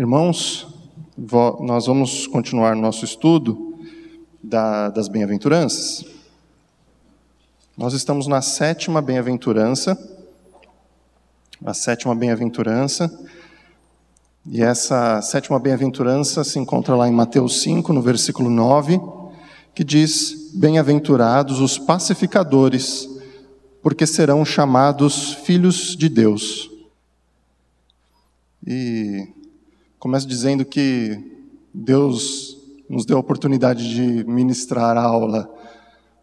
Irmãos, nós vamos continuar nosso estudo da, das bem-aventuranças. Nós estamos na sétima bem-aventurança, a sétima bem-aventurança, e essa sétima bem-aventurança se encontra lá em Mateus 5, no versículo 9, que diz: Bem-aventurados os pacificadores, porque serão chamados filhos de Deus. E começo dizendo que Deus nos deu a oportunidade de ministrar a aula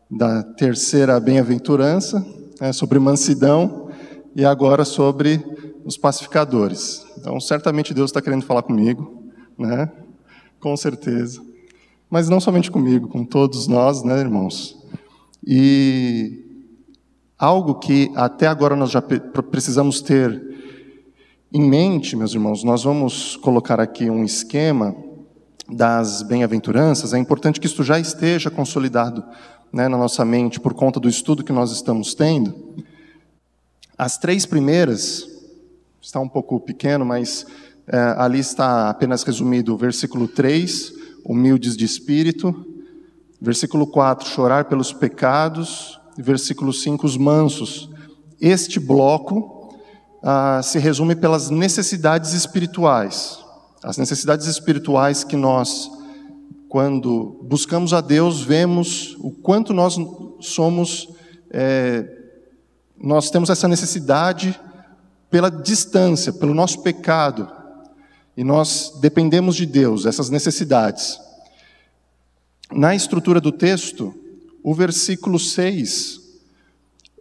da terceira bem-aventurança, né, sobre mansidão, e agora sobre os pacificadores. Então, certamente Deus está querendo falar comigo, né? Com certeza. Mas não somente comigo, com todos nós, né, irmãos? E algo que até agora nós já precisamos ter em mente, meus irmãos, nós vamos colocar aqui um esquema das bem-aventuranças. É importante que isto já esteja consolidado né, na nossa mente por conta do estudo que nós estamos tendo. As três primeiras, está um pouco pequeno, mas é, ali está apenas resumido o versículo 3, humildes de espírito, versículo 4, chorar pelos pecados, e versículo 5, os mansos. Este bloco ah, se resume pelas necessidades espirituais. As necessidades espirituais que nós, quando buscamos a Deus, vemos o quanto nós somos, é, nós temos essa necessidade pela distância, pelo nosso pecado, e nós dependemos de Deus, essas necessidades. Na estrutura do texto, o versículo 6,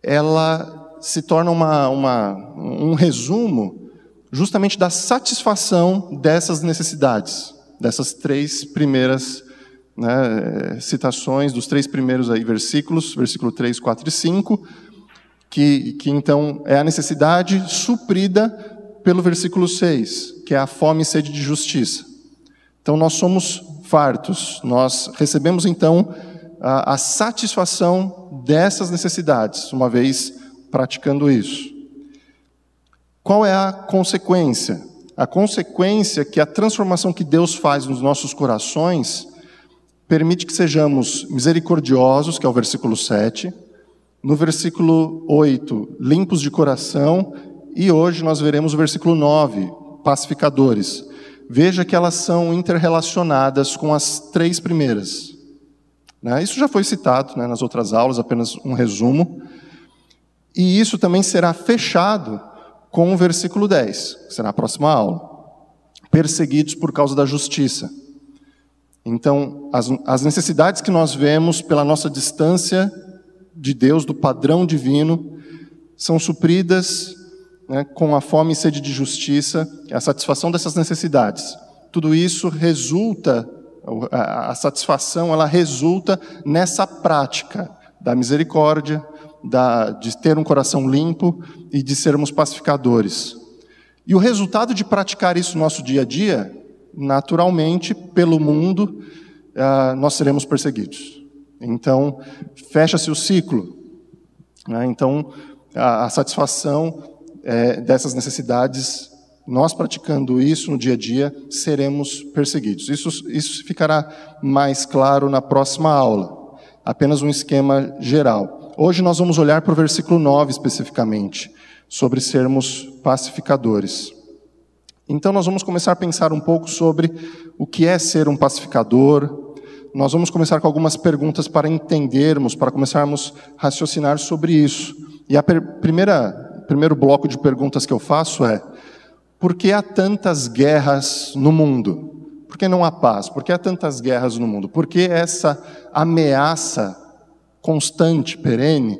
ela se torna uma, uma, um resumo justamente da satisfação dessas necessidades, dessas três primeiras né, citações, dos três primeiros aí versículos, versículo 3, 4 e 5, que, que então é a necessidade suprida pelo versículo 6, que é a fome e sede de justiça. Então nós somos fartos, nós recebemos então a, a satisfação dessas necessidades, uma vez praticando isso. Qual é a consequência? A consequência é que a transformação que Deus faz nos nossos corações permite que sejamos misericordiosos, que é o versículo 7, no versículo 8, limpos de coração, e hoje nós veremos o versículo 9, pacificadores. Veja que elas são interrelacionadas com as três primeiras. Né? Isso já foi citado né, nas outras aulas, apenas um resumo. E isso também será fechado com o versículo 10, que será a próxima aula. Perseguidos por causa da justiça. Então, as, as necessidades que nós vemos pela nossa distância de Deus, do padrão divino, são supridas né, com a fome e sede de justiça, a satisfação dessas necessidades. Tudo isso resulta, a, a satisfação, ela resulta nessa prática da misericórdia, da, de ter um coração limpo e de sermos pacificadores. E o resultado de praticar isso no nosso dia a dia, naturalmente, pelo mundo, uh, nós seremos perseguidos. Então, fecha-se o ciclo. Né? Então, a, a satisfação é, dessas necessidades, nós praticando isso no dia a dia, seremos perseguidos. Isso, isso ficará mais claro na próxima aula. Apenas um esquema geral. Hoje nós vamos olhar para o versículo 9 especificamente, sobre sermos pacificadores. Então nós vamos começar a pensar um pouco sobre o que é ser um pacificador. Nós vamos começar com algumas perguntas para entendermos, para começarmos a raciocinar sobre isso. E a primeira primeiro bloco de perguntas que eu faço é: por que há tantas guerras no mundo? Por que não há paz? Por que há tantas guerras no mundo? Por que essa ameaça constante, perene,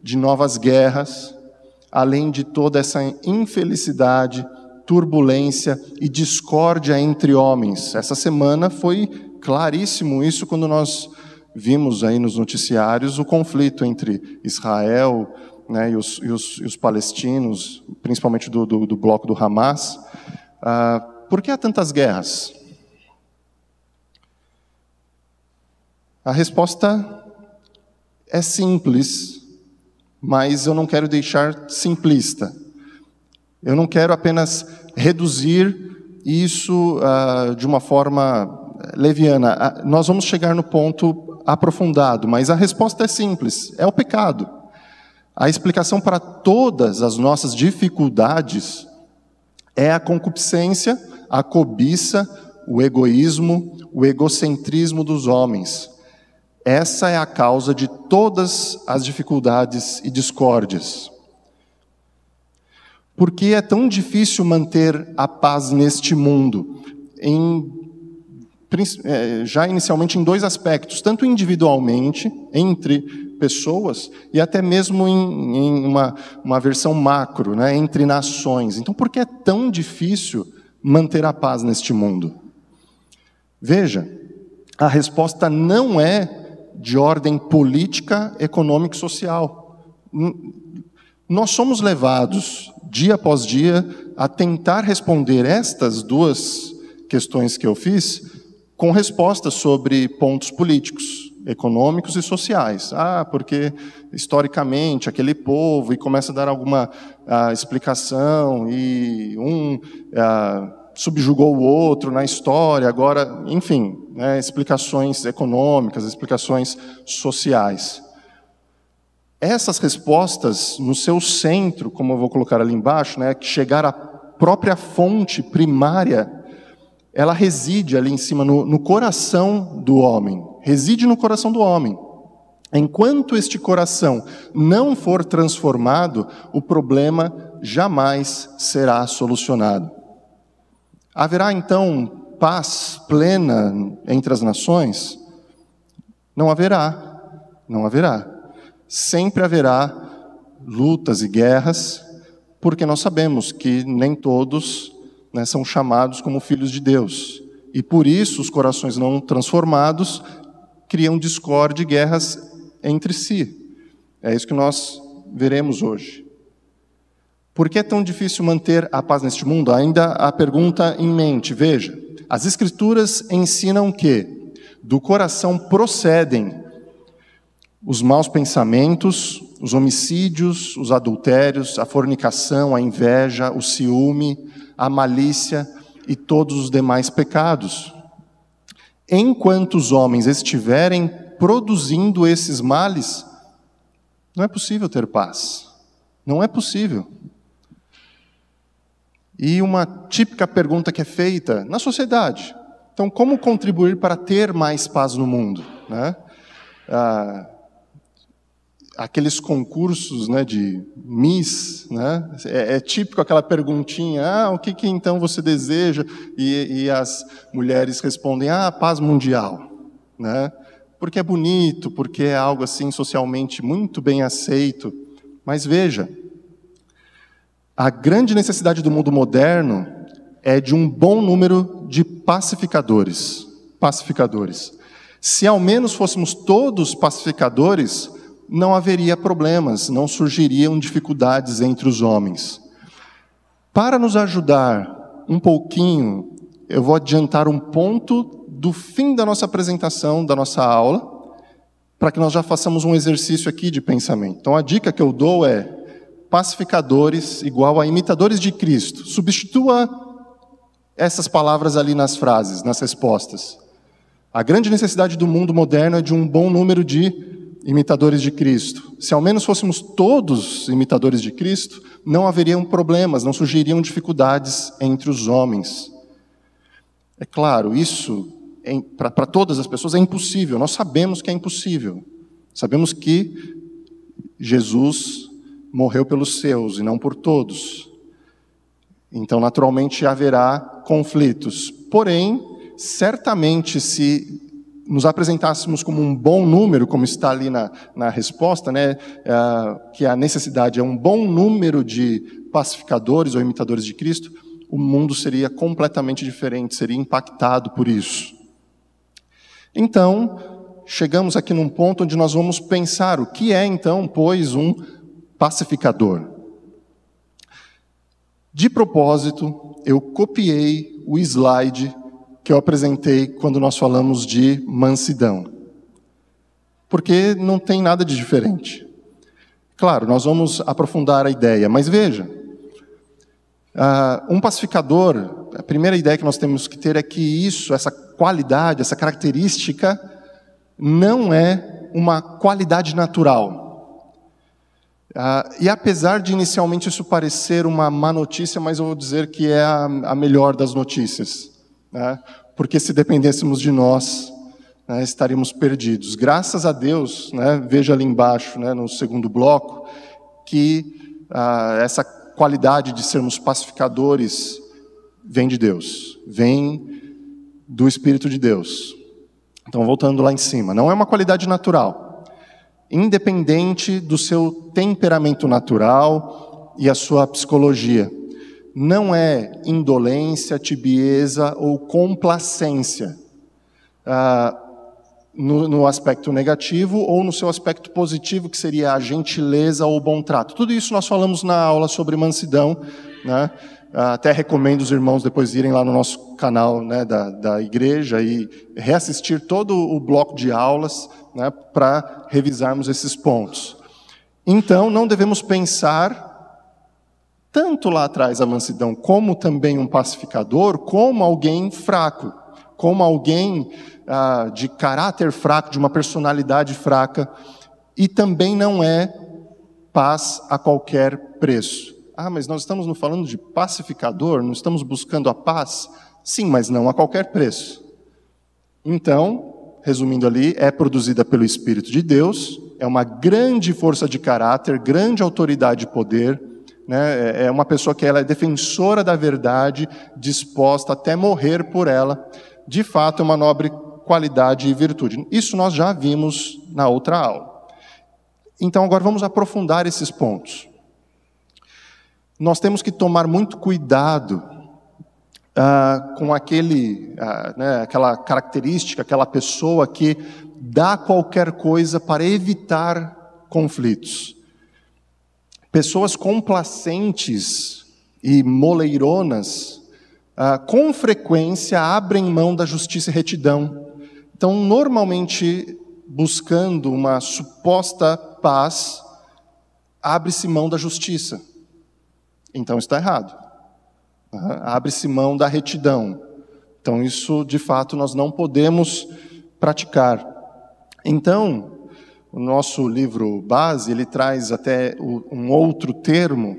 de novas guerras, além de toda essa infelicidade, turbulência e discórdia entre homens. Essa semana foi claríssimo isso quando nós vimos aí nos noticiários o conflito entre Israel né, e, os, e, os, e, os, palestinos, principalmente do, do, do bloco do Hamas. Ah, por que há tantas guerras? A resposta é simples, mas eu não quero deixar simplista. Eu não quero apenas reduzir isso uh, de uma forma leviana. Uh, nós vamos chegar no ponto aprofundado, mas a resposta é simples: é o pecado. A explicação para todas as nossas dificuldades é a concupiscência, a cobiça, o egoísmo, o egocentrismo dos homens. Essa é a causa de todas as dificuldades e discórdias. Por que é tão difícil manter a paz neste mundo? Em, é, já inicialmente em dois aspectos, tanto individualmente, entre pessoas, e até mesmo em, em uma, uma versão macro, né, entre nações. Então, por que é tão difícil manter a paz neste mundo? Veja, a resposta não é de ordem política, econômica e social. Nós somos levados, dia após dia, a tentar responder estas duas questões que eu fiz com respostas sobre pontos políticos, econômicos e sociais. Ah, porque historicamente aquele povo, e começa a dar alguma ah, explicação, e um. Ah, subjugou o outro na história, agora, enfim, né, explicações econômicas, explicações sociais. Essas respostas, no seu centro, como eu vou colocar ali embaixo, né, chegar à própria fonte primária, ela reside ali em cima, no, no coração do homem. Reside no coração do homem. Enquanto este coração não for transformado, o problema jamais será solucionado. Haverá então paz plena entre as nações? Não haverá, não haverá. Sempre haverá lutas e guerras, porque nós sabemos que nem todos né, são chamados como filhos de Deus. E por isso os corações não transformados criam discórdia e guerras entre si. É isso que nós veremos hoje. Por que é tão difícil manter a paz neste mundo? Ainda a pergunta em mente. Veja, as Escrituras ensinam que do coração procedem os maus pensamentos, os homicídios, os adultérios, a fornicação, a inveja, o ciúme, a malícia e todos os demais pecados. Enquanto os homens estiverem produzindo esses males, não é possível ter paz. Não é possível. E uma típica pergunta que é feita na sociedade. Então, como contribuir para ter mais paz no mundo? Né? Ah, aqueles concursos né, de Miss, né? É, é, típico aquela perguntinha, ah, o que, que então você deseja? E, e, as mulheres respondem, ah, paz mundial, né? Porque é bonito, porque é algo assim socialmente muito bem aceito. Mas veja, a grande necessidade do mundo moderno é de um bom número de pacificadores. Pacificadores. Se ao menos fôssemos todos pacificadores, não haveria problemas, não surgiriam dificuldades entre os homens. Para nos ajudar um pouquinho, eu vou adiantar um ponto do fim da nossa apresentação, da nossa aula, para que nós já façamos um exercício aqui de pensamento. Então a dica que eu dou é pacificadores igual a imitadores de Cristo. Substitua essas palavras ali nas frases, nas respostas. A grande necessidade do mundo moderno é de um bom número de imitadores de Cristo. Se ao menos fôssemos todos imitadores de Cristo, não haveriam problemas, não surgiriam dificuldades entre os homens. É claro, isso para todas as pessoas é impossível, nós sabemos que é impossível. Sabemos que Jesus morreu pelos seus e não por todos. Então, naturalmente, haverá conflitos. Porém, certamente, se nos apresentássemos como um bom número, como está ali na, na resposta, né, uh, que a necessidade é um bom número de pacificadores ou imitadores de Cristo, o mundo seria completamente diferente, seria impactado por isso. Então, chegamos aqui num ponto onde nós vamos pensar o que é então, pois, um pacificador. De propósito, eu copiei o slide que eu apresentei quando nós falamos de mansidão. Porque não tem nada de diferente. Claro, nós vamos aprofundar a ideia, mas veja: uh, um pacificador, a primeira ideia que nós temos que ter é que isso, essa qualidade, essa característica, não é uma qualidade natural. Ah, e apesar de inicialmente isso parecer uma má notícia, mas eu vou dizer que é a, a melhor das notícias. Né? Porque se dependêssemos de nós, né, estaríamos perdidos. Graças a Deus, né, veja ali embaixo, né, no segundo bloco, que ah, essa qualidade de sermos pacificadores vem de Deus, vem do Espírito de Deus. Então, voltando lá em cima, não é uma qualidade natural, independente do seu temperamento natural e a sua psicologia. Não é indolência, tibieza ou complacência. Ah, no, no, aspecto negativo ou no seu aspecto positivo, que seria a gentileza ou o bom trato. Tudo isso nós falamos na aula sobre mansidão, né? Até recomendo os irmãos depois irem lá no nosso canal né, da, da igreja e reassistir todo o bloco de aulas né, para revisarmos esses pontos. Então, não devemos pensar tanto lá atrás a mansidão como também um pacificador, como alguém fraco, como alguém ah, de caráter fraco, de uma personalidade fraca, e também não é paz a qualquer preço. Ah, mas nós estamos falando de pacificador, não estamos buscando a paz? Sim, mas não a qualquer preço. Então, resumindo ali, é produzida pelo Espírito de Deus, é uma grande força de caráter, grande autoridade e poder, né? é, é uma pessoa que ela é defensora da verdade, disposta até morrer por ela. De fato, é uma nobre qualidade e virtude. Isso nós já vimos na outra aula. Então, agora vamos aprofundar esses pontos. Nós temos que tomar muito cuidado ah, com aquele, ah, né, aquela característica, aquela pessoa que dá qualquer coisa para evitar conflitos. Pessoas complacentes e moleironas, ah, com frequência abrem mão da justiça e retidão então, normalmente, buscando uma suposta paz, abre-se mão da justiça. Então está errado. Abre-se mão da retidão. Então, isso de fato nós não podemos praticar. Então, o nosso livro base, ele traz até um outro termo.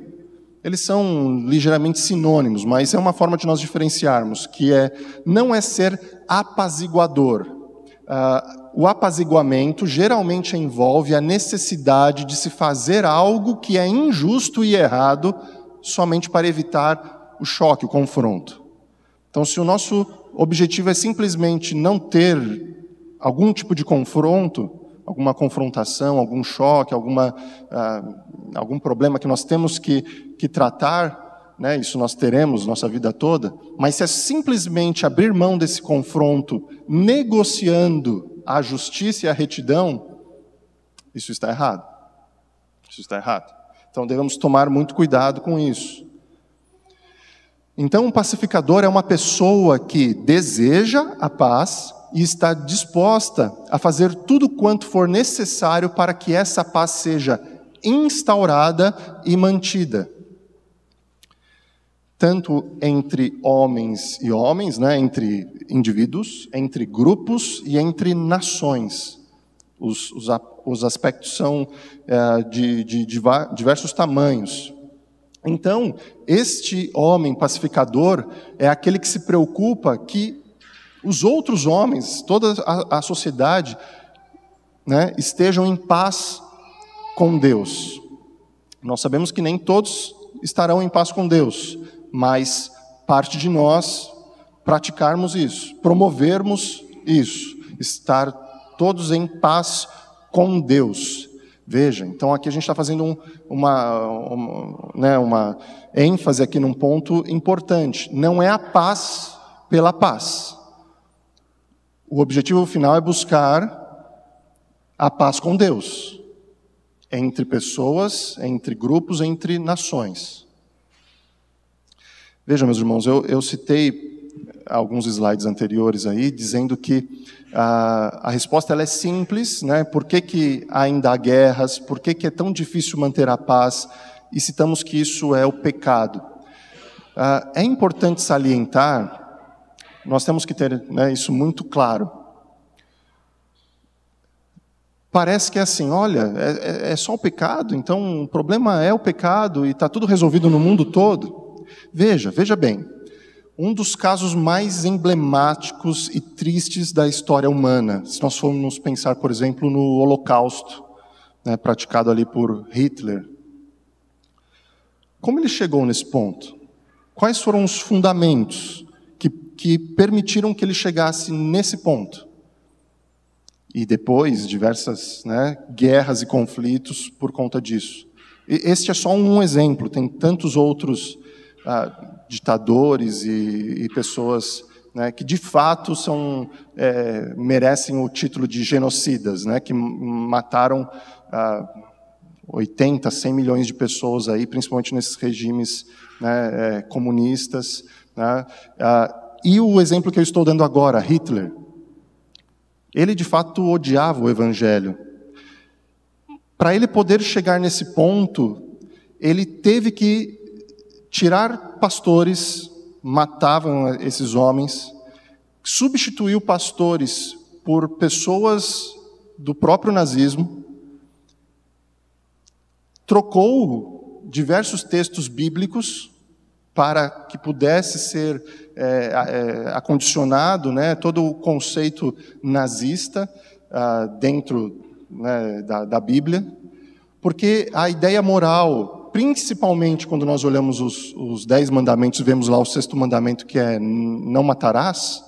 Eles são ligeiramente sinônimos, mas é uma forma de nós diferenciarmos, que é não é ser apaziguador, Uh, o apaziguamento geralmente envolve a necessidade de se fazer algo que é injusto e errado somente para evitar o choque, o confronto. Então, se o nosso objetivo é simplesmente não ter algum tipo de confronto, alguma confrontação, algum choque, alguma, uh, algum problema que nós temos que, que tratar, né, isso nós teremos nossa vida toda, mas se é simplesmente abrir mão desse confronto, negociando a justiça e a retidão, isso está errado. Isso está errado. Então devemos tomar muito cuidado com isso. Então, um pacificador é uma pessoa que deseja a paz e está disposta a fazer tudo quanto for necessário para que essa paz seja instaurada e mantida tanto entre homens e homens, né, entre indivíduos, entre grupos e entre nações. Os, os, os aspectos são é, de, de, de diversos tamanhos. Então, este homem pacificador é aquele que se preocupa que os outros homens, toda a, a sociedade, né, estejam em paz com Deus. Nós sabemos que nem todos estarão em paz com Deus, mas parte de nós praticarmos isso, promovermos isso, estar todos em paz com Deus. Veja, então aqui a gente está fazendo um, uma, né, uma ênfase aqui num ponto importante. Não é a paz pela paz. O objetivo final é buscar a paz com Deus, entre pessoas, entre grupos, entre nações. Vejam, meus irmãos, eu, eu citei alguns slides anteriores aí, dizendo que a, a resposta ela é simples, né? Por que, que ainda há guerras? Por que, que é tão difícil manter a paz? E citamos que isso é o pecado. Ah, é importante salientar, nós temos que ter né, isso muito claro. Parece que é assim, olha, é, é, é só o pecado, então o problema é o pecado e está tudo resolvido no mundo todo. Veja, veja bem, um dos casos mais emblemáticos e tristes da história humana, se nós formos pensar, por exemplo, no Holocausto, né, praticado ali por Hitler. Como ele chegou nesse ponto? Quais foram os fundamentos que, que permitiram que ele chegasse nesse ponto? E depois, diversas né, guerras e conflitos por conta disso. E este é só um exemplo, tem tantos outros ah, ditadores e, e pessoas né, que de fato são, é, merecem o título de genocidas, né, que mataram ah, 80, 100 milhões de pessoas aí, principalmente nesses regimes né, é, comunistas. Né, ah, e o exemplo que eu estou dando agora, Hitler, ele de fato odiava o Evangelho. Para ele poder chegar nesse ponto, ele teve que tirar pastores, matavam esses homens, substituiu pastores por pessoas do próprio nazismo, trocou diversos textos bíblicos para que pudesse ser é, é, acondicionado né, todo o conceito nazista ah, dentro né, da, da Bíblia, porque a ideia moral principalmente quando nós olhamos os, os dez mandamentos, vemos lá o sexto mandamento que é não matarás,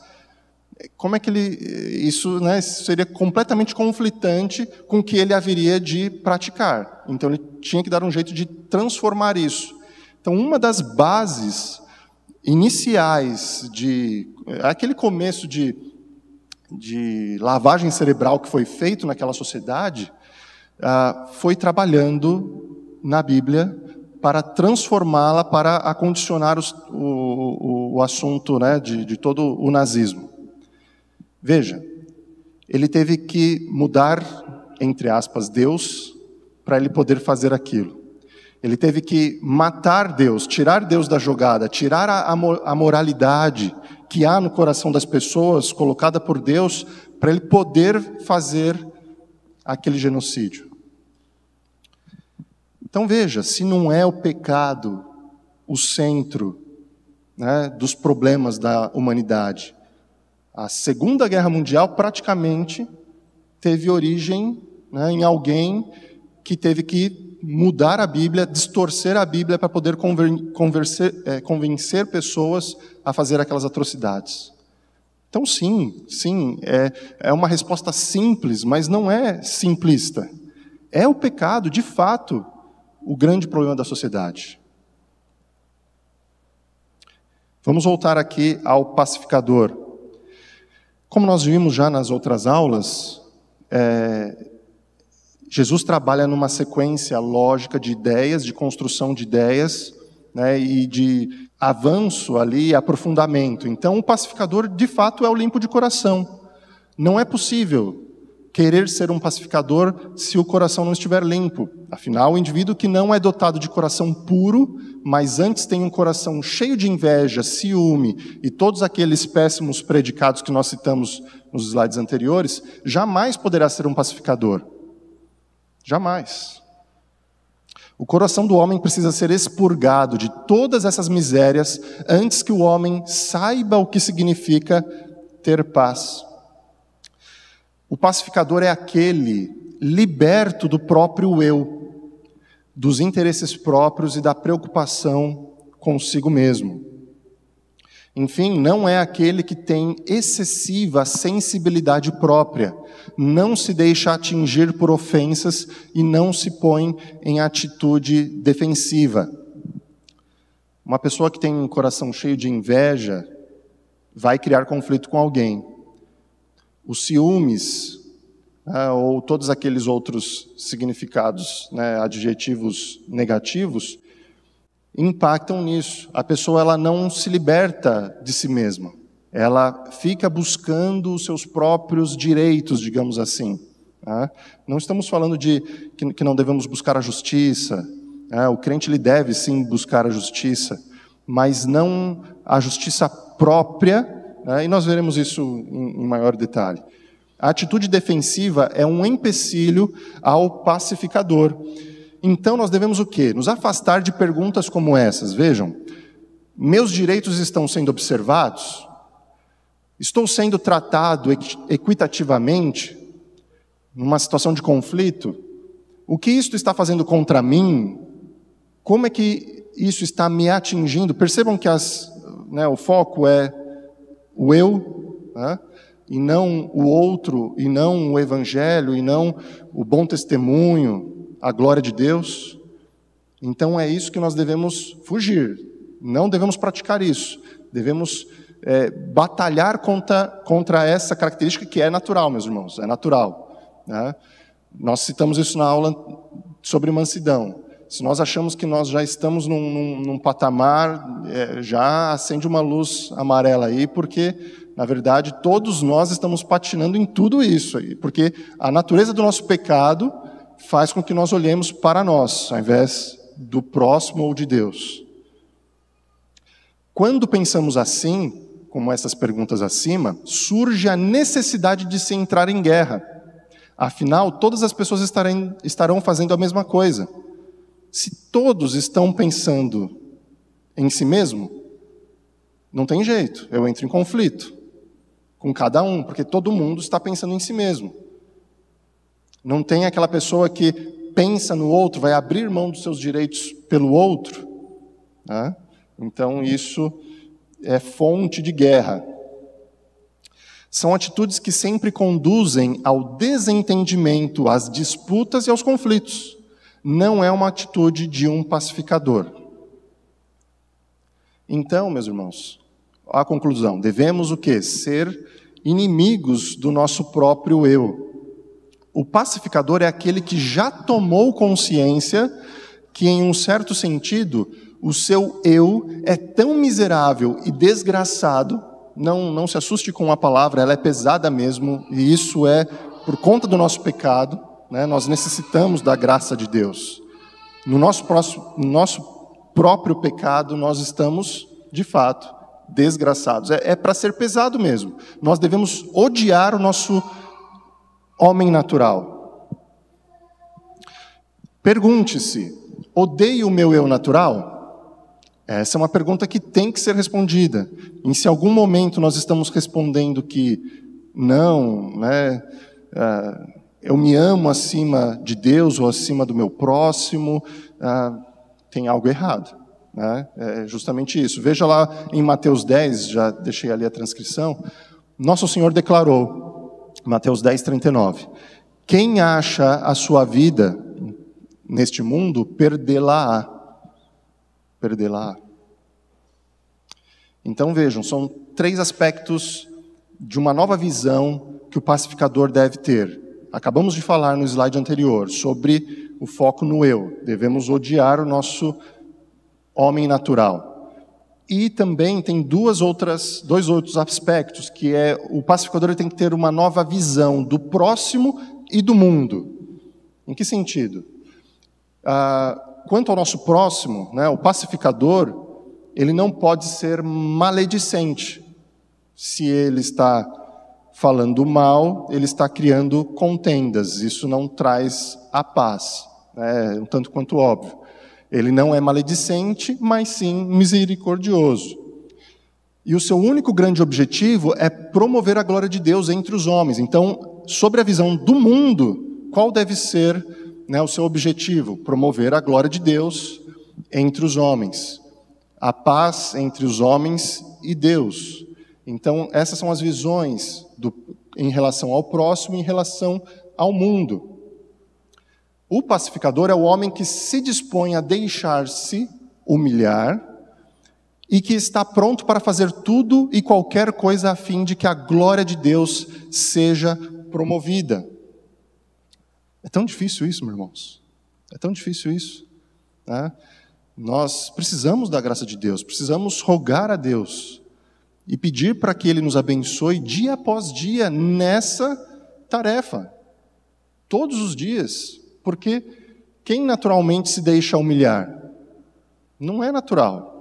como é que ele, isso né, seria completamente conflitante com o que ele haveria de praticar. Então ele tinha que dar um jeito de transformar isso. Então uma das bases iniciais de aquele começo de, de lavagem cerebral que foi feito naquela sociedade uh, foi trabalhando na Bíblia para transformá-la, para acondicionar os, o, o, o, assunto né, de, de todo o nazismo. Veja, ele teve que mudar, entre aspas, Deus, para ele poder fazer aquilo. Ele teve que matar Deus, tirar Deus da jogada, tirar a, a moralidade que há no coração das pessoas, colocada por Deus, para ele poder fazer aquele genocídio. Então veja, se não é o pecado o centro né, dos problemas da humanidade, a Segunda Guerra Mundial praticamente teve origem né, em alguém que teve que mudar a Bíblia, distorcer a Bíblia para poder é, convencer pessoas a fazer aquelas atrocidades. Então, sim, sim, é, é uma resposta simples, mas não é simplista. É o pecado, de fato, o grande problema da sociedade. Vamos voltar aqui ao pacificador. Como nós vimos já nas outras aulas, é, Jesus trabalha numa sequência lógica de ideias, de construção de ideias, né, e de avanço ali, aprofundamento. Então, o pacificador, de fato, é o limpo de coração. Não é possível querer ser um pacificador se o coração não estiver limpo. Afinal, o indivíduo que não é dotado de coração puro, mas antes tem um coração cheio de inveja, ciúme e todos aqueles péssimos predicados que nós citamos nos slides anteriores, jamais poderá ser um pacificador. Jamais. O coração do homem precisa ser expurgado de todas essas misérias antes que o homem saiba o que significa ter paz. O pacificador é aquele liberto do próprio eu, dos interesses próprios e da preocupação consigo mesmo. Enfim, não é aquele que tem excessiva sensibilidade própria, não se deixa atingir por ofensas e não se põe em atitude defensiva. Uma pessoa que tem um coração cheio de inveja vai criar conflito com alguém os ciúmes, né, ou todos aqueles outros significados, né, adjetivos negativos, impactam nisso. A pessoa ela não se liberta de si mesma. Ela fica buscando os seus próprios direitos, digamos assim. Né? Não estamos falando de que, não devemos buscar a justiça. Né? O crente ele deve sim buscar a justiça, mas não a justiça própria? E nós veremos isso em, em maior detalhe. A atitude defensiva é um empecilho ao pacificador. Então nós devemos o quê? Nos afastar de perguntas como essas. Vejam, meus direitos estão sendo observados? Estou sendo tratado equitativamente numa situação de conflito? O que isto está fazendo contra mim? Como é que isso está me atingindo? Percebam que as, né, o foco é o eu, né, e não o outro, e não o evangelho, e não o bom testemunho, a glória de Deus. Então é isso que nós devemos fugir. Não devemos praticar isso. Devemos é, batalhar contra, contra essa característica que é natural, meus irmãos, é natural. Né? Nós citamos isso na aula sobre mansidão. Se nós achamos que nós já estamos num, num, num patamar, é, já acende uma luz amarela aí, porque, na verdade, todos nós estamos patinando em tudo isso aí, porque a natureza do nosso pecado faz com que nós olhemos para nós, ao invés do próximo ou de Deus. Quando pensamos assim, como essas perguntas acima, surge a necessidade de se entrar em guerra. Afinal, todas as pessoas estarão fazendo a mesma coisa. Se todos estão pensando em si mesmo, não tem jeito, eu entro em conflito com cada um, porque todo mundo está pensando em si mesmo. Não tem aquela pessoa que pensa no outro, vai abrir mão dos seus direitos pelo outro. Né? Então, isso é fonte de guerra. São atitudes que sempre conduzem ao desentendimento, às disputas e aos conflitos não é uma atitude de um pacificador. Então, meus irmãos, a conclusão, devemos o que? Ser inimigos do nosso próprio eu. O pacificador é aquele que já tomou consciência que, em um certo sentido, o seu eu é tão miserável e desgraçado, não, não se assuste com a palavra, ela é pesada mesmo, e isso é por conta do nosso pecado, né? Nós necessitamos da graça de Deus. No nosso, próximo, no nosso próprio pecado, nós estamos, de fato, desgraçados. É, é para ser pesado mesmo. Nós devemos odiar o nosso homem natural. Pergunte-se: odeio o meu eu natural? Essa é uma pergunta que tem que ser respondida. E se algum momento nós estamos respondendo que não, né, uh, eu me amo acima de Deus ou acima do meu próximo, ah, tem algo errado. Né? É justamente isso. Veja lá em Mateus 10, já deixei ali a transcrição, Nosso Senhor declarou, Mateus 10, 39, quem acha a sua vida neste mundo, perdê-la-á. Perdê-la-á. Então vejam, são três aspectos de uma nova visão que o pacificador deve ter. Acabamos de falar no slide anterior sobre o foco no eu. Devemos odiar o nosso homem natural. E também tem duas outras, dois outros aspectos, que é o pacificador tem que ter uma nova visão do próximo e do mundo. Em que sentido? Ah, quanto ao nosso próximo, né, o pacificador, ele não pode ser maledicente. Se ele está falando mal, ele está criando contendas. Isso não traz a paz, é um tanto quanto óbvio. Ele não é maledicente, mas sim misericordioso. E o seu único grande objetivo é promover a glória de Deus entre os homens. Então, sobre a visão do mundo, qual deve ser né, o seu objetivo? Promover a glória de Deus entre os homens, a paz entre os homens e Deus. Então, essas são as visões do, em relação ao próximo em relação ao mundo. O pacificador é o homem que se dispõe a deixar-se humilhar e que está pronto para fazer tudo e qualquer coisa a fim de que a glória de Deus seja promovida. É tão difícil isso, meus irmãos. É tão difícil isso. Né? Nós precisamos da graça de Deus, precisamos rogar a Deus e pedir para que Ele nos abençoe dia após dia nessa tarefa, todos os dias, porque quem naturalmente se deixa humilhar? Não é natural.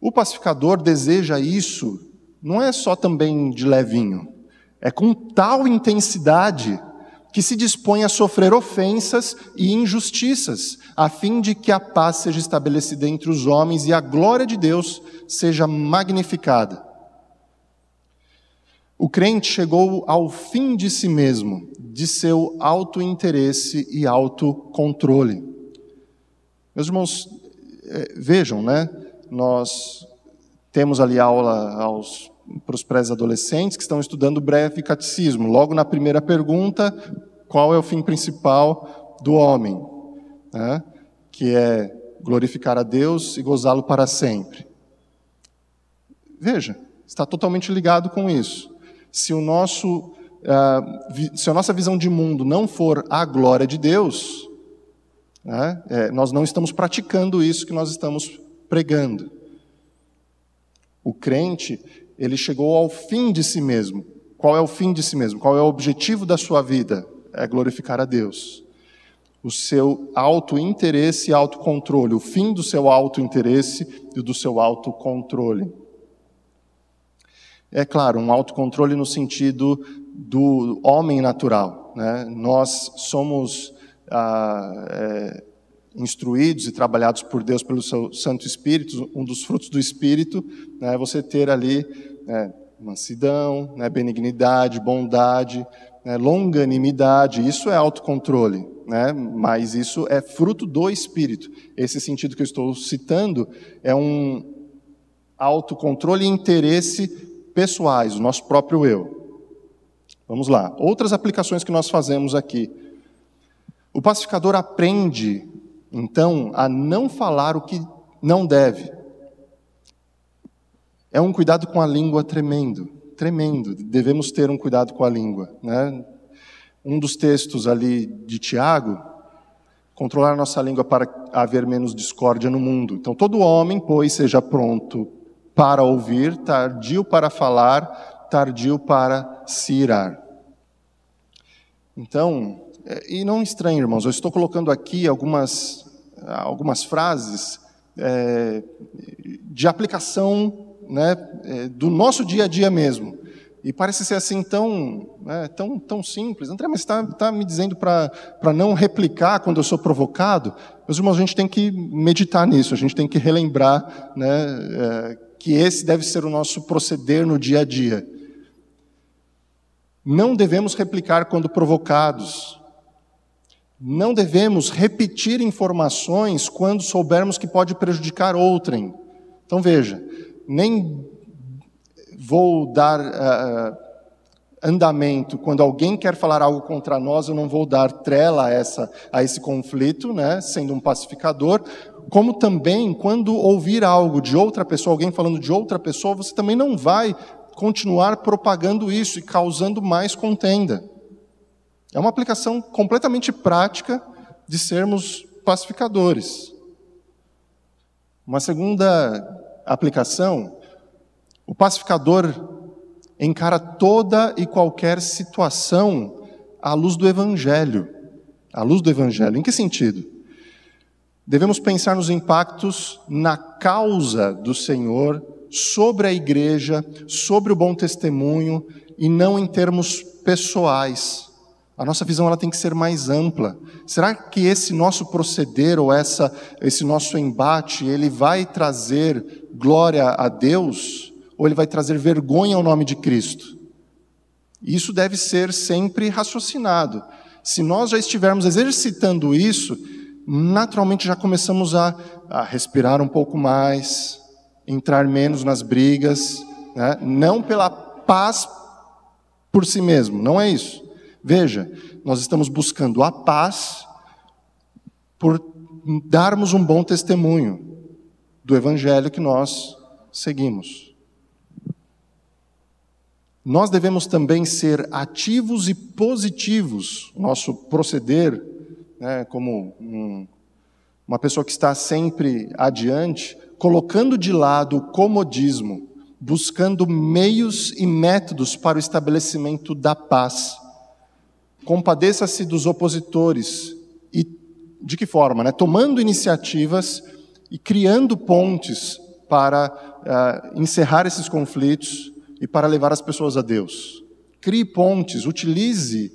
O pacificador deseja isso, não é só também de levinho, é com tal intensidade que se dispõe a sofrer ofensas e injustiças, a fim de que a paz seja estabelecida entre os homens e a glória de Deus seja magnificada. O crente chegou ao fim de si mesmo, de seu autointeresse e autocontrole. Meus irmãos, é, vejam, né? Nós temos ali aula aos para os pré-adolescentes que estão estudando breve catecismo. Logo na primeira pergunta, qual é o fim principal do homem? Né? Que é glorificar a Deus e gozá-lo para sempre. Veja, está totalmente ligado com isso. Se, o nosso, uh, se a nossa visão de mundo não for a glória de Deus, né, é, nós não estamos praticando isso que nós estamos pregando. O crente, ele chegou ao fim de si mesmo. Qual é o fim de si mesmo? Qual é o objetivo da sua vida? É glorificar a Deus. O seu auto-interesse e autocontrole, o fim do seu auto-interesse e do seu autocontrole. É claro, um autocontrole no sentido do homem natural. Né? Nós somos ah, é, instruídos e trabalhados por Deus pelo seu Santo Espírito, um dos frutos do Espírito né, você ter ali né, mansidão, né, benignidade, bondade, né, longanimidade, isso é autocontrole, né, mas isso é fruto do Espírito. Esse sentido que eu estou citando é um autocontrole e interesse pessoais, o nosso próprio eu. Vamos lá. Outras aplicações que nós fazemos aqui. O pacificador aprende então, a não falar o que não deve. É um cuidado com a língua tremendo, tremendo. Devemos ter um cuidado com a língua. Né? Um dos textos ali de Tiago, controlar nossa língua para haver menos discórdia no mundo. Então, todo homem, pois, seja pronto para ouvir, tardio para falar, tardio para se irar. Então, é, e não estranhe, irmãos, eu estou colocando aqui algumas, algumas frases é, de aplicação né, é, do nosso dia a dia mesmo. E parece ser assim tão, né, tão, tão simples. André, mas está tá me dizendo para não replicar quando eu sou provocado? Meus irmãos, a gente tem que meditar nisso, a gente tem que relembrar né, é, que esse deve ser o nosso proceder no dia a dia. Não devemos replicar quando provocados, não devemos repetir informações quando soubermos que pode prejudicar outrem. Então veja, nem vou dar uh, andamento quando alguém quer falar algo contra nós, eu não vou dar trela a, essa, a esse conflito, né, sendo um pacificador. Como também, quando ouvir algo de outra pessoa, alguém falando de outra pessoa, você também não vai continuar propagando isso e causando mais contenda. É uma aplicação completamente prática de sermos pacificadores. Uma segunda aplicação, o pacificador encara toda e qualquer situação à luz do Evangelho. À luz do Evangelho. Em que sentido? Devemos pensar nos impactos na causa do Senhor sobre a igreja, sobre o bom testemunho e não em termos pessoais. A nossa visão ela tem que ser mais ampla. Será que esse nosso proceder ou essa, esse nosso embate, ele vai trazer glória a Deus ou ele vai trazer vergonha ao nome de Cristo? Isso deve ser sempre raciocinado. Se nós já estivermos exercitando isso, naturalmente já começamos a, a respirar um pouco mais, entrar menos nas brigas, né? não pela paz por si mesmo, não é isso Veja, nós estamos buscando a paz por darmos um bom testemunho do evangelho que nós seguimos. Nós devemos também ser ativos e positivos, nosso proceder, né, como um, uma pessoa que está sempre adiante, colocando de lado o comodismo, buscando meios e métodos para o estabelecimento da paz compadeça-se dos opositores. E de que forma? Né? Tomando iniciativas e criando pontes para uh, encerrar esses conflitos e para levar as pessoas a Deus. Crie pontes, utilize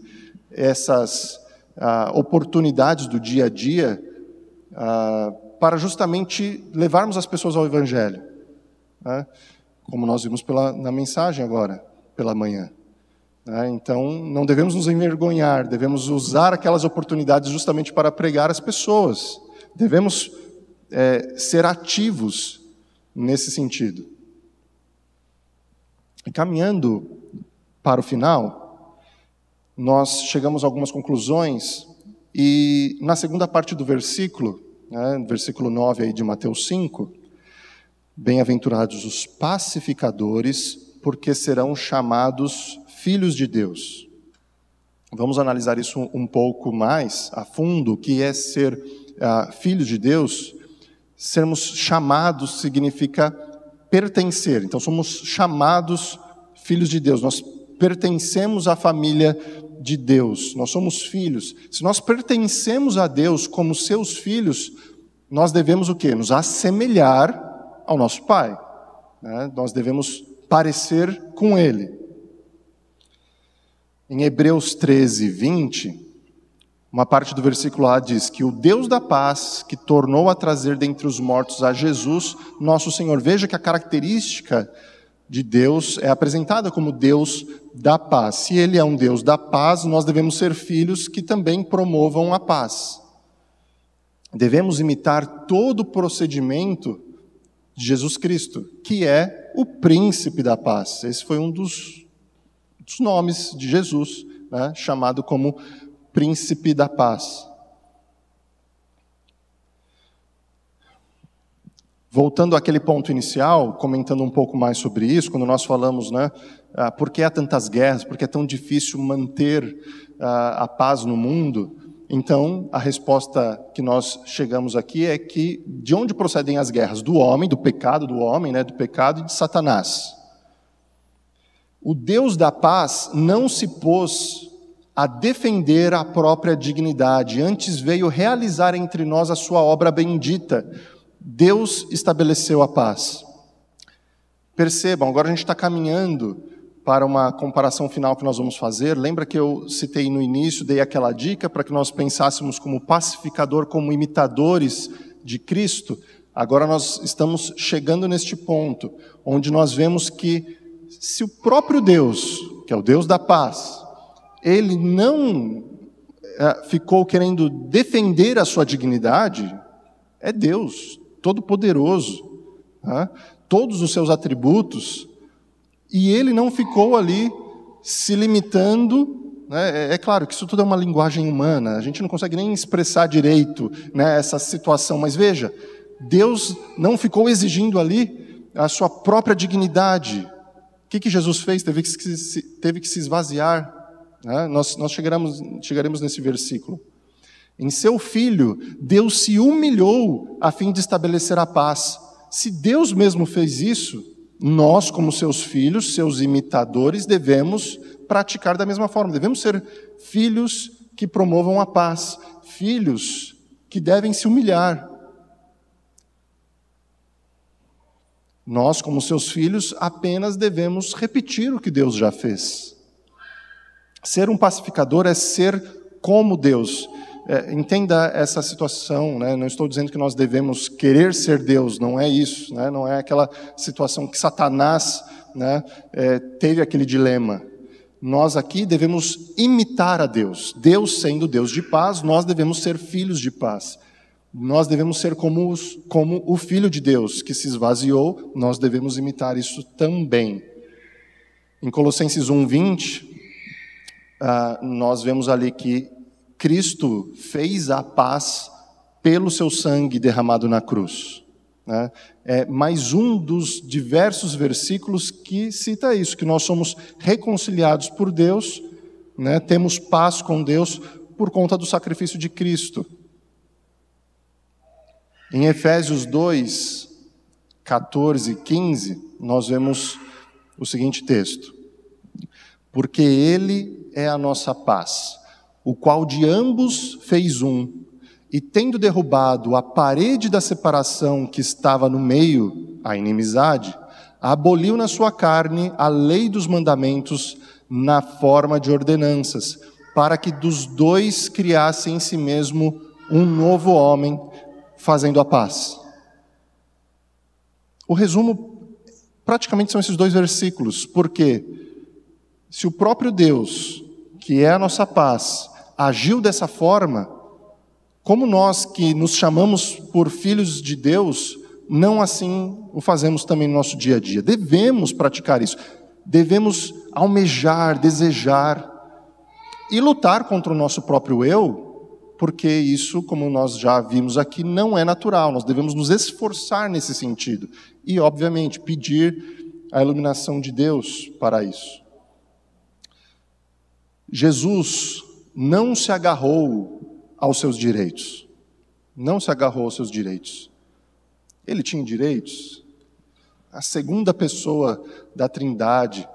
essas uh, oportunidades do dia a dia uh, para justamente levarmos as pessoas ao Evangelho, né? como nós vimos pela, na mensagem agora, pela manhã. Né? Então, não devemos nos envergonhar, devemos usar aquelas oportunidades justamente para pregar as pessoas. Devemos é, ser ativos nesse sentido. E caminhando para o final, nós chegamos a algumas conclusões, e na segunda parte do versículo, né, versículo 9 aí de Mateus 5, bem-aventurados os pacificadores, porque serão chamados filhos de Deus. Vamos analisar isso um pouco mais a fundo, o que é ser uh, filhos de Deus. Sermos chamados significa pertencer. Então, somos chamados filhos de Deus. Nós pertencemos à família de Deus. Nós somos filhos. Se nós pertencemos a Deus como seus filhos, nós devemos o quê? Nos assemelhar ao nosso Pai. Né? Nós devemos parecer com Ele. Em Hebreus 13, 20, uma parte do versículo A diz que o Deus da paz, que tornou a trazer dentre os mortos a Jesus, nosso Senhor. Veja que a característica de Deus é apresentada como Deus da paz. Se Ele é um Deus da paz, nós devemos ser filhos que também promovam a paz. Devemos imitar todo o procedimento de Jesus Cristo, que é o príncipe da paz. Esse foi um dos dos nomes de Jesus, né, chamado como Príncipe da Paz. Voltando àquele ponto inicial, comentando um pouco mais sobre isso, quando nós falamos, né, ah, por que há tantas guerras, por que é tão difícil manter ah, a paz no mundo, então a resposta que nós chegamos aqui é que de onde procedem as guerras? Do homem, do pecado do homem, né, do pecado e de Satanás. O Deus da paz não se pôs a defender a própria dignidade, antes veio realizar entre nós a sua obra bendita. Deus estabeleceu a paz. Percebam, agora a gente está caminhando para uma comparação final que nós vamos fazer. Lembra que eu citei no início, dei aquela dica para que nós pensássemos como pacificador, como imitadores de Cristo? Agora nós estamos chegando neste ponto, onde nós vemos que se o próprio Deus, que é o Deus da paz, ele não é, ficou querendo defender a sua dignidade, é Deus, todo-poderoso, tá? todos os seus atributos, e ele não ficou ali se limitando. Né? É, é claro que isso tudo é uma linguagem humana, a gente não consegue nem expressar direito né, essa situação, mas veja, Deus não ficou exigindo ali a sua própria dignidade, o que, que Jesus fez? Teve que se, teve que se esvaziar. Né? Nós, nós chegaremos, chegaremos nesse versículo. Em seu filho, Deus se humilhou a fim de estabelecer a paz. Se Deus mesmo fez isso, nós, como seus filhos, seus imitadores, devemos praticar da mesma forma. Devemos ser filhos que promovam a paz, filhos que devem se humilhar, Nós, como seus filhos, apenas devemos repetir o que Deus já fez. Ser um pacificador é ser como Deus. É, entenda essa situação, né? não estou dizendo que nós devemos querer ser Deus, não é isso, né? não é aquela situação que Satanás né, é, teve aquele dilema. Nós aqui devemos imitar a Deus. Deus sendo Deus de paz, nós devemos ser filhos de paz. Nós devemos ser como, os, como o Filho de Deus que se esvaziou, nós devemos imitar isso também. Em Colossenses 1,20, uh, ah, nós vemos ali que Cristo fez a paz pelo seu sangue derramado na cruz. Né? É mais um dos diversos versículos que cita isso, que nós somos reconciliados por Deus, né? temos paz com Deus por conta do sacrifício de Cristo. Em Efésios 2, 14 e 15, nós vemos o seguinte texto: Porque Ele é a nossa paz, o qual de ambos fez um, e tendo derrubado a parede da separação que estava no meio, a inimizade, aboliu na sua carne a lei dos mandamentos na forma de ordenanças, para que dos dois criasse em si mesmo um novo homem, fazendo a paz. O resumo praticamente são esses dois versículos, porque se o próprio Deus, que é a nossa paz, agiu dessa forma, como nós que nos chamamos por filhos de Deus, não assim o fazemos também no nosso dia a dia. Devemos praticar isso. Devemos almejar, desejar e lutar contra o nosso próprio eu, porque isso, como nós já vimos aqui, não é natural. Nós devemos nos esforçar nesse sentido e, obviamente, pedir a iluminação de Deus para isso. Jesus não se agarrou aos seus direitos. Não se agarrou aos seus direitos. Ele tinha direitos. A segunda pessoa da Trindade,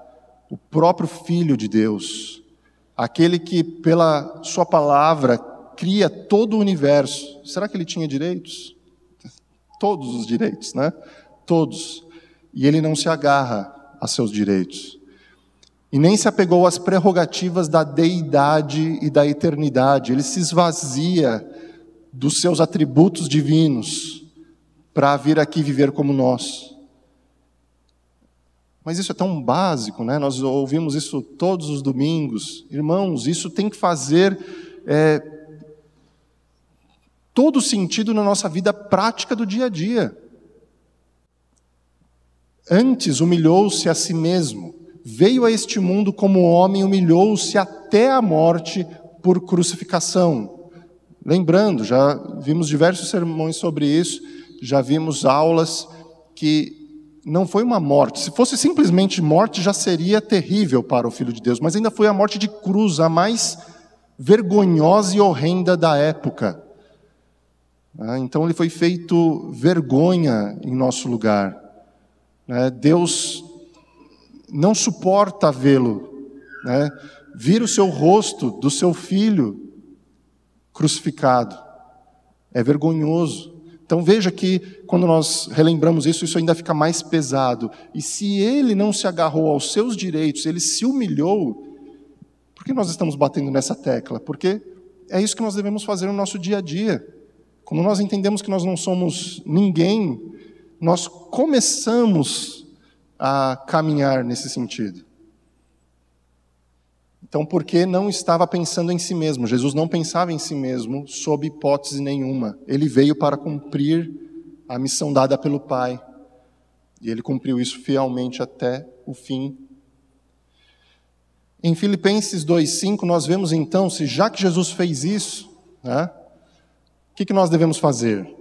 o próprio Filho de Deus, aquele que, pela Sua palavra, cria todo o universo. Será que ele tinha direitos? Todos os direitos, né? Todos. E ele não se agarra a seus direitos. E nem se apegou às prerrogativas da deidade e da eternidade. Ele se esvazia dos seus atributos divinos para vir aqui viver como nós. Mas isso é tão básico, né? Nós ouvimos isso todos os domingos. Irmãos, isso tem que fazer é, todo sentido na nossa vida prática do dia a dia. Antes humilhou-se a si mesmo, veio a este mundo como homem, humilhou-se até a morte por crucificação. Lembrando, já vimos diversos sermões sobre isso já vimos aulas que não foi uma morte. Se fosse simplesmente morte, já seria terrível para o Filho de Deus, mas ainda foi a morte de cruz, a mais vergonhosa e horrenda da época. Ah, então ele foi feito vergonha em nosso lugar. Né? Deus não suporta vê-lo, né? vir o seu rosto do seu filho crucificado. É vergonhoso. Então veja que quando nós relembramos isso, isso ainda fica mais pesado. E se ele não se agarrou aos seus direitos, ele se humilhou, por que nós estamos batendo nessa tecla? Porque é isso que nós devemos fazer no nosso dia a dia. Quando nós entendemos que nós não somos ninguém, nós começamos a caminhar nesse sentido. Então, porque não estava pensando em si mesmo? Jesus não pensava em si mesmo, sob hipótese nenhuma. Ele veio para cumprir a missão dada pelo Pai. E ele cumpriu isso fielmente até o fim. Em Filipenses 2,5, nós vemos então, se já que Jesus fez isso, né, o que, que nós devemos fazer?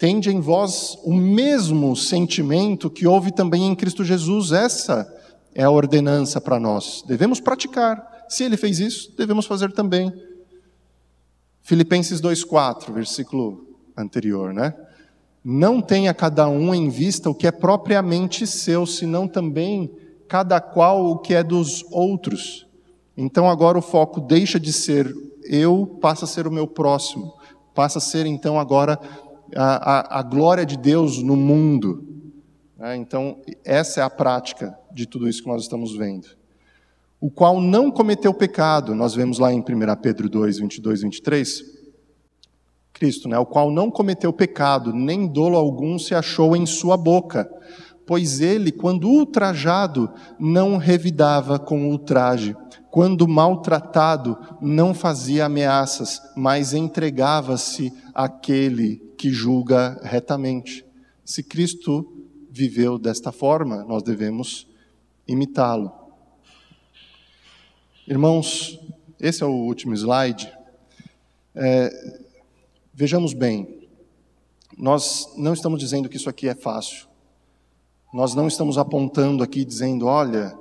Tende em vós o mesmo sentimento que houve também em Cristo Jesus. Essa é a ordenança para nós. Devemos praticar. Se ele fez isso, devemos fazer também. Filipenses 2,4, versículo anterior, né? Não tenha cada um em vista o que é propriamente seu, senão também cada qual o que é dos outros. Então agora o foco deixa de ser eu, passa a ser o meu próximo. Passa a ser então agora a, a, a glória de Deus no mundo. É, então, essa é a prática de tudo isso que nós estamos vendo. O qual não cometeu pecado, nós vemos lá em 1 Pedro 2, 22, 23, Cristo, né, o qual não cometeu pecado, nem dolo algum se achou em sua boca, pois ele, quando ultrajado, não revidava com ultraje, quando maltratado, não fazia ameaças, mas entregava-se àquele que julga retamente. Se Cristo viveu desta forma, nós devemos imitá-lo. Irmãos, esse é o último slide. É, vejamos bem, nós não estamos dizendo que isso aqui é fácil. Nós não estamos apontando aqui dizendo, olha,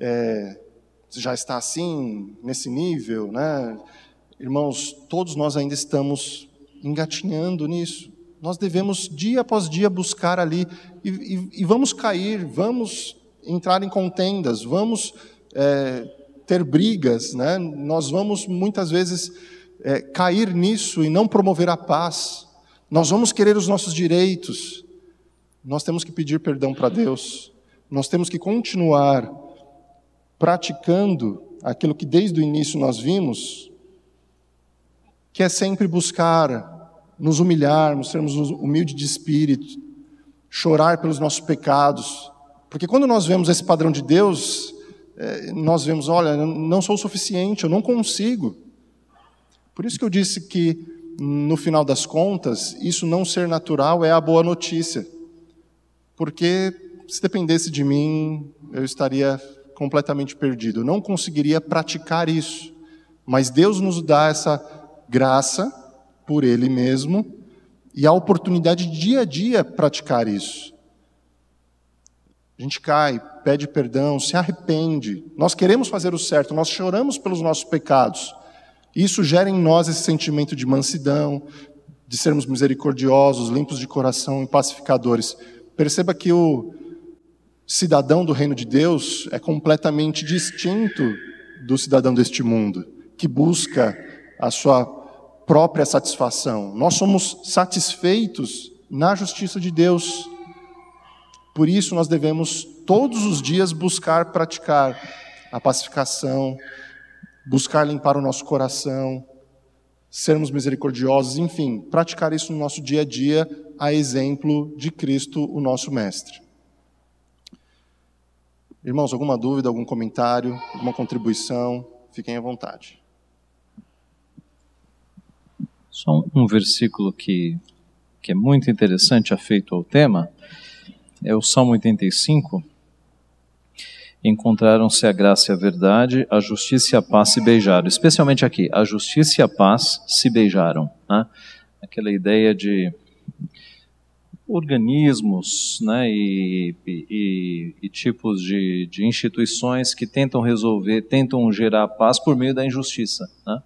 é, já está assim, nesse nível, né? Irmãos, todos nós ainda estamos engatinhando nisso. Nós devemos, dia após dia, buscar ali, e, e, e vamos cair, vamos entrar em contendas, vamos é, ter brigas, né? nós vamos muitas vezes é, cair nisso e não promover a paz, nós vamos querer os nossos direitos, nós temos que pedir perdão para Deus, nós temos que continuar praticando aquilo que desde o início nós vimos, que é sempre buscar nos humilharmos, sermos humildes de espírito, chorar pelos nossos pecados, porque quando nós vemos esse padrão de Deus, é, nós vemos, olha, não sou o suficiente, eu não consigo. Por isso que eu disse que, no final das contas, isso não ser natural é a boa notícia. Porque se dependesse de mim, eu estaria completamente perdido. Não conseguiria praticar isso. Mas Deus nos dá essa graça por Ele mesmo e a oportunidade de dia a dia praticar isso. A gente cai, pede perdão, se arrepende. Nós queremos fazer o certo, nós choramos pelos nossos pecados. Isso gera em nós esse sentimento de mansidão, de sermos misericordiosos, limpos de coração e pacificadores. Perceba que o cidadão do reino de Deus é completamente distinto do cidadão deste mundo, que busca a sua própria satisfação. Nós somos satisfeitos na justiça de Deus. Por isso, nós devemos todos os dias buscar praticar a pacificação, buscar limpar o nosso coração, sermos misericordiosos, enfim, praticar isso no nosso dia a dia, a exemplo de Cristo, o nosso Mestre. Irmãos, alguma dúvida, algum comentário, alguma contribuição? Fiquem à vontade. Só um versículo que, que é muito interessante, afeito ao tema, é o Salmo 85. Encontraram-se a graça e a verdade, a justiça e a paz se beijaram. Especialmente aqui, a justiça e a paz se beijaram. Né? Aquela ideia de organismos né, e, e, e, tipos de, de, instituições que tentam resolver, tentam gerar paz por meio da injustiça. Né?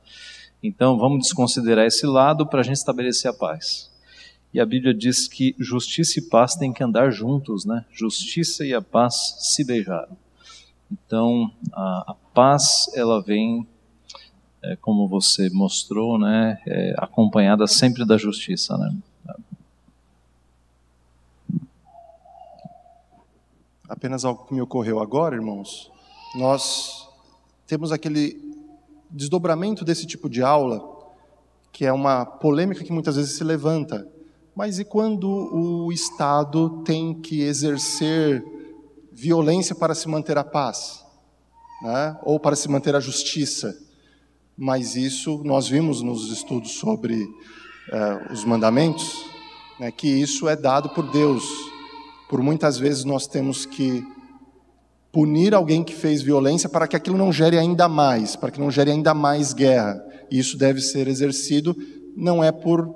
Então vamos desconsiderar esse lado para a gente estabelecer a paz. E a Bíblia diz que justiça e paz têm que andar juntos, né? Justiça e a paz se beijaram. Então a, a paz ela vem, é, como você mostrou, né? É, acompanhada sempre da justiça, né? Apenas algo que me ocorreu agora, irmãos. Nós temos aquele desdobramento desse tipo de aula, que é uma polêmica que muitas vezes se levanta. Mas e quando o Estado tem que exercer violência para se manter a paz? Né? Ou para se manter a justiça? Mas isso nós vimos nos estudos sobre uh, os mandamentos, né, que isso é dado por Deus. Por muitas vezes nós temos que punir alguém que fez violência para que aquilo não gere ainda mais, para que não gere ainda mais guerra. E isso deve ser exercido, não é por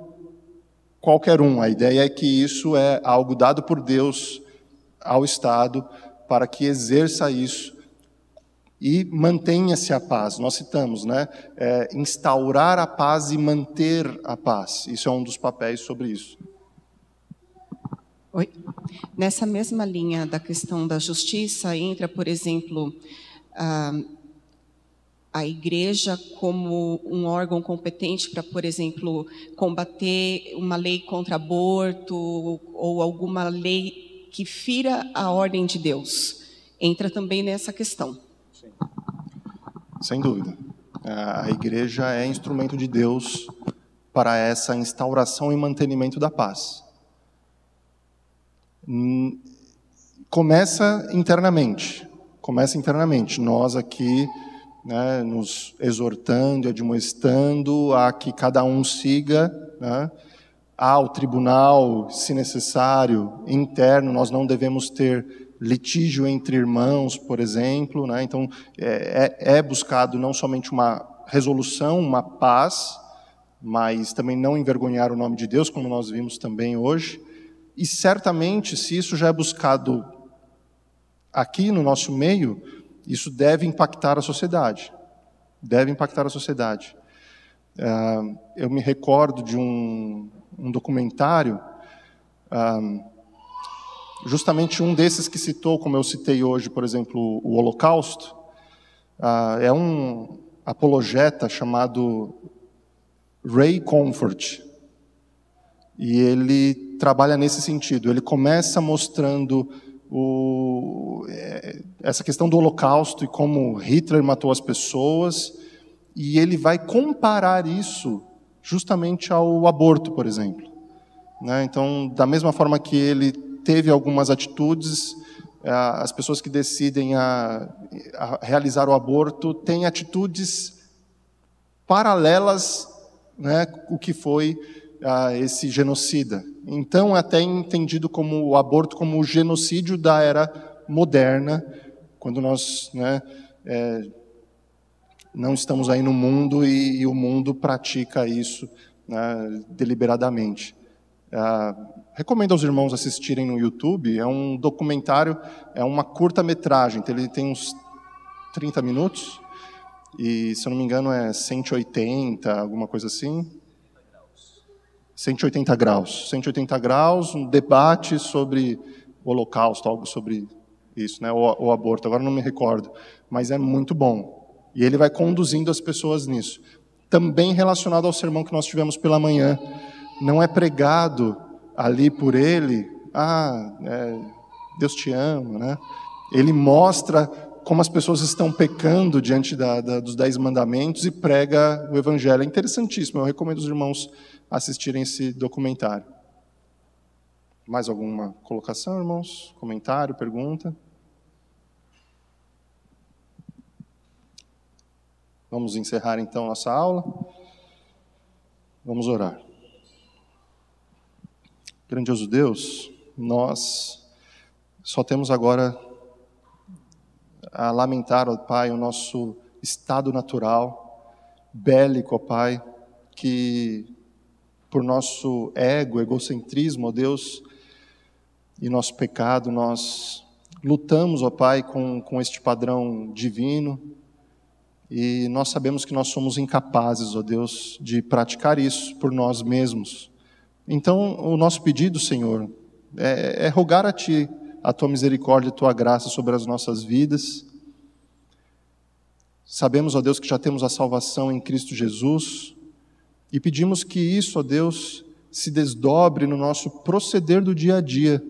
qualquer um. A ideia é que isso é algo dado por Deus ao Estado para que exerça isso e mantenha-se a paz. Nós citamos, né? É, instaurar a paz e manter a paz. Isso é um dos papéis sobre isso. Oi. Nessa mesma linha da questão da justiça, entra, por exemplo, a, a igreja como um órgão competente para, por exemplo, combater uma lei contra aborto ou alguma lei que fira a ordem de Deus. Entra também nessa questão. Sim. Sem dúvida. A igreja é instrumento de Deus para essa instauração e mantenimento da paz. Hum, começa internamente. Começa internamente. Nós aqui né, nos exortando admoestando a que cada um siga né, ao tribunal, se necessário, interno. Nós não devemos ter litígio entre irmãos, por exemplo. Né, então, é, é, é buscado não somente uma resolução, uma paz, mas também não envergonhar o nome de Deus, como nós vimos também hoje. E certamente, se isso já é buscado aqui no nosso meio, isso deve impactar a sociedade. Deve impactar a sociedade. Uh, eu me recordo de um, um documentário, uh, justamente um desses que citou, como eu citei hoje, por exemplo, o Holocausto. Uh, é um apologeta chamado Ray Comfort. E ele trabalha nesse sentido. Ele começa mostrando o, é, essa questão do Holocausto e como Hitler matou as pessoas, e ele vai comparar isso justamente ao aborto, por exemplo. Né? Então, da mesma forma que ele teve algumas atitudes, as pessoas que decidem a, a realizar o aborto têm atitudes paralelas, né, o que foi a esse genocida. Então, até entendido como o aborto como o genocídio da era moderna, quando nós né, é, não estamos aí no mundo e, e o mundo pratica isso né, deliberadamente. Ah, recomendo aos irmãos assistirem no YouTube. É um documentário, é uma curta-metragem. Então ele tem uns 30 minutos. E, se eu não me engano, é 180, alguma coisa assim. 180 graus. 180 graus, um debate sobre o holocausto, algo sobre isso, né? o, o aborto. Agora não me recordo. Mas é muito bom. E ele vai conduzindo as pessoas nisso. Também relacionado ao sermão que nós tivemos pela manhã. Não é pregado ali por ele, ah, é, Deus te ama, né? Ele mostra como as pessoas estão pecando diante da, da, dos dez mandamentos e prega o evangelho. É interessantíssimo. Eu recomendo os irmãos assistirem esse documentário. Mais alguma colocação, irmãos? Comentário, pergunta? Vamos encerrar então nossa aula. Vamos orar. Grandioso Deus, nós só temos agora a lamentar, ó Pai, o nosso estado natural, bélico, ó Pai, que por nosso ego, egocentrismo, ó Deus, e nosso pecado, nós lutamos, ó Pai, com, com este padrão divino, e nós sabemos que nós somos incapazes, ó Deus, de praticar isso por nós mesmos. Então, o nosso pedido, Senhor, é, é rogar a Ti a Tua misericórdia e a Tua graça sobre as nossas vidas. Sabemos, ó Deus, que já temos a salvação em Cristo Jesus, e pedimos que isso, ó Deus, se desdobre no nosso proceder do dia a dia,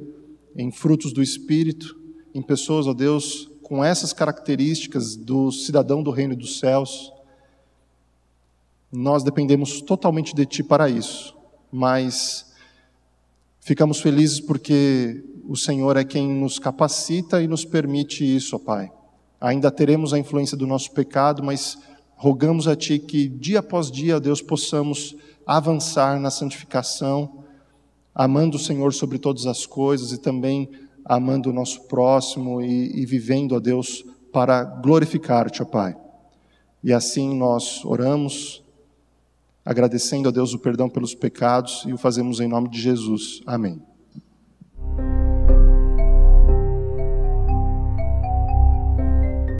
em frutos do Espírito, em pessoas, ó Deus, com essas características do cidadão do reino dos céus. Nós dependemos totalmente de Ti para isso, mas ficamos felizes porque o Senhor é quem nos capacita e nos permite isso, ó Pai. Ainda teremos a influência do nosso pecado, mas rogamos a Ti que dia após dia, Deus, possamos avançar na santificação, amando o Senhor sobre todas as coisas e também amando o nosso próximo e, e vivendo a Deus para glorificar-te, ó Pai. E assim nós oramos, agradecendo a Deus o perdão pelos pecados e o fazemos em nome de Jesus. Amém.